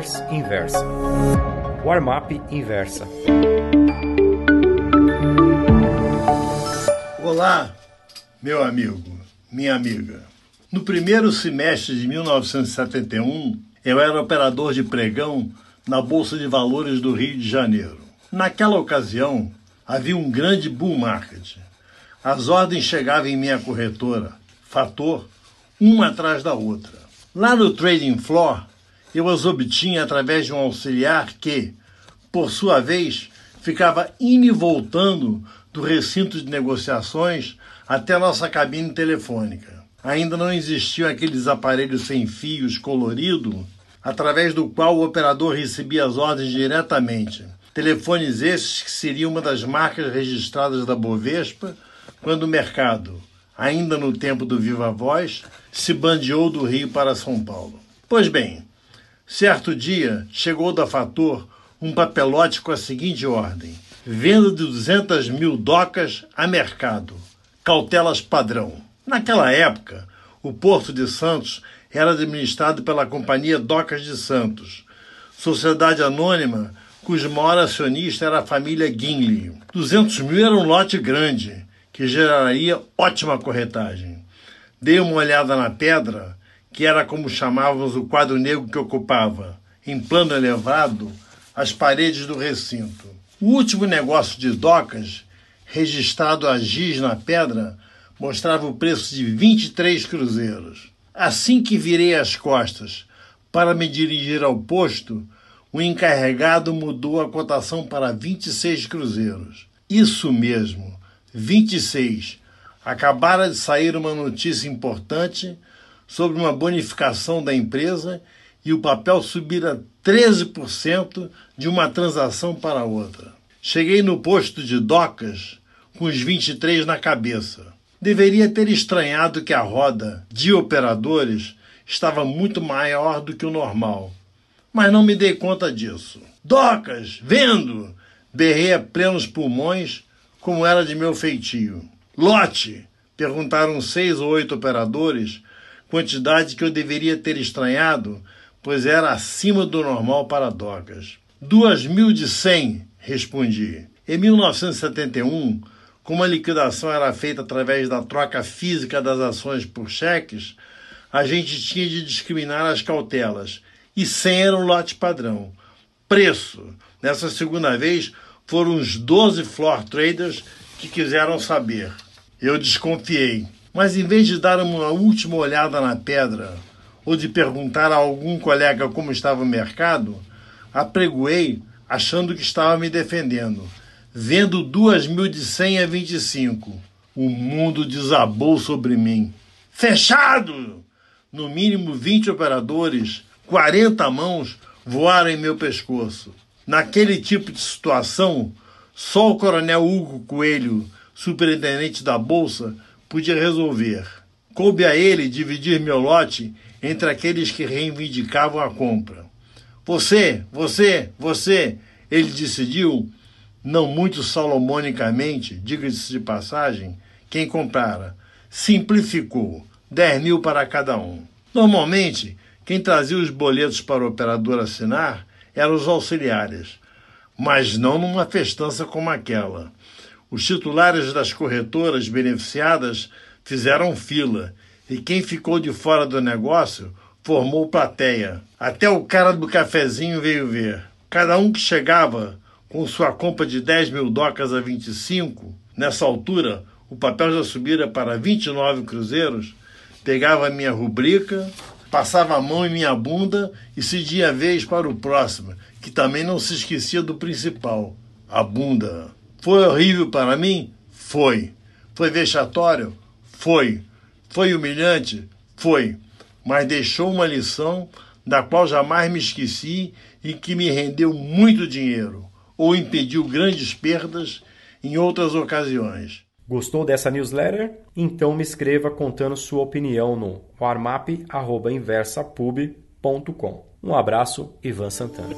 Newsletters Inversa. Warm-up Inversa. Olá, meu amigo, minha amiga. No primeiro semestre de 1971, eu era operador de pregão na Bolsa de Valores do Rio de Janeiro. Naquela ocasião, havia um grande bull market. As ordens chegavam em minha corretora, Fator, uma atrás da outra. Lá no trading floor, eu as obtinha através de um auxiliar que, por sua vez, ficava indo e voltando do recinto de negociações até nossa cabine telefônica. Ainda não existiam aqueles aparelhos sem fios colorido através do qual o operador recebia as ordens diretamente. Telefones esses que seriam uma das marcas registradas da Bovespa quando o mercado, ainda no tempo do Viva Voz, se bandeou do Rio para São Paulo. Pois bem, certo dia chegou da Fator um papelote com a seguinte ordem: venda de 200 mil docas a mercado, cautelas padrão. Naquela época, o Porto de Santos era administrado pela Companhia Docas de Santos, sociedade anônima cujo maior acionista era a família Guinle. 200 mil era um lote grande, que geraria ótima corretagem. Dei uma olhada na pedra, que era como chamávamos o quadro negro que ocupava, em plano elevado, as paredes do recinto. O último negócio de docas, registrado a giz na pedra, mostrava o preço de 23 cruzeiros. Assim que virei as costas para me dirigir ao posto, o encarregado mudou a cotação para 26 cruzeiros. Isso mesmo, 26. Acabara de sair uma notícia importante sobre uma bonificação da empresa e o papel subira 13% de uma transação para outra. Cheguei no posto de docas com os 23 na cabeça. Deveria ter estranhado que a roda de operadores estava muito maior do que o normal, mas não me dei conta disso. Docas, vendo! Berrei a plenos pulmões, como era de meu feitio. Lote! Perguntaram seis ou oito operadores, quantidade que eu deveria ter estranhado, pois era acima do normal para docas. Duas mil de cem, respondi. Em 1971, como a liquidação era feita através da troca física das ações por cheques, a gente tinha de discriminar as cautelas. E 100 era o lote padrão. Preço. Nessa segunda vez, foram os 12 floor traders que quiseram saber. Eu desconfiei. Mas em vez de dar uma última olhada na pedra ou de perguntar a algum colega como estava o mercado, apregoei achando que estava me defendendo vendo duas mil de cem a vinte e cinco. O mundo desabou sobre mim. Fechado! No mínimo vinte operadores, quarenta mãos voaram em meu pescoço. Naquele tipo de situação, só o coronel Hugo Coelho, superintendente da Bolsa, podia resolver. Coube a ele dividir meu lote entre aqueles que reivindicavam a compra. Você, você, você, ele decidiu não muito salomonicamente, diga-se de passagem, quem comprara. Simplificou, 10 mil para cada um. Normalmente, quem trazia os boletos para o operador assinar eram os auxiliares, mas não numa festança como aquela. Os titulares das corretoras beneficiadas fizeram fila e quem ficou de fora do negócio formou plateia. Até o cara do cafezinho veio ver. Cada um que chegava com sua compra de 10 mil docas a 25, nessa altura o papel já subira para 29 cruzeiros, pegava minha rubrica, passava a mão em minha bunda e cedia a vez para o próximo, que também não se esquecia do principal, a bunda. Foi horrível para mim? Foi. Foi vexatório? Foi. Foi humilhante? Foi. Mas deixou uma lição da qual jamais me esqueci e que me rendeu muito dinheiro ou impediu grandes perdas em outras ocasiões. Gostou dessa newsletter? Então me escreva contando sua opinião no warmap.inversapub.com. Um abraço, Ivan Santana.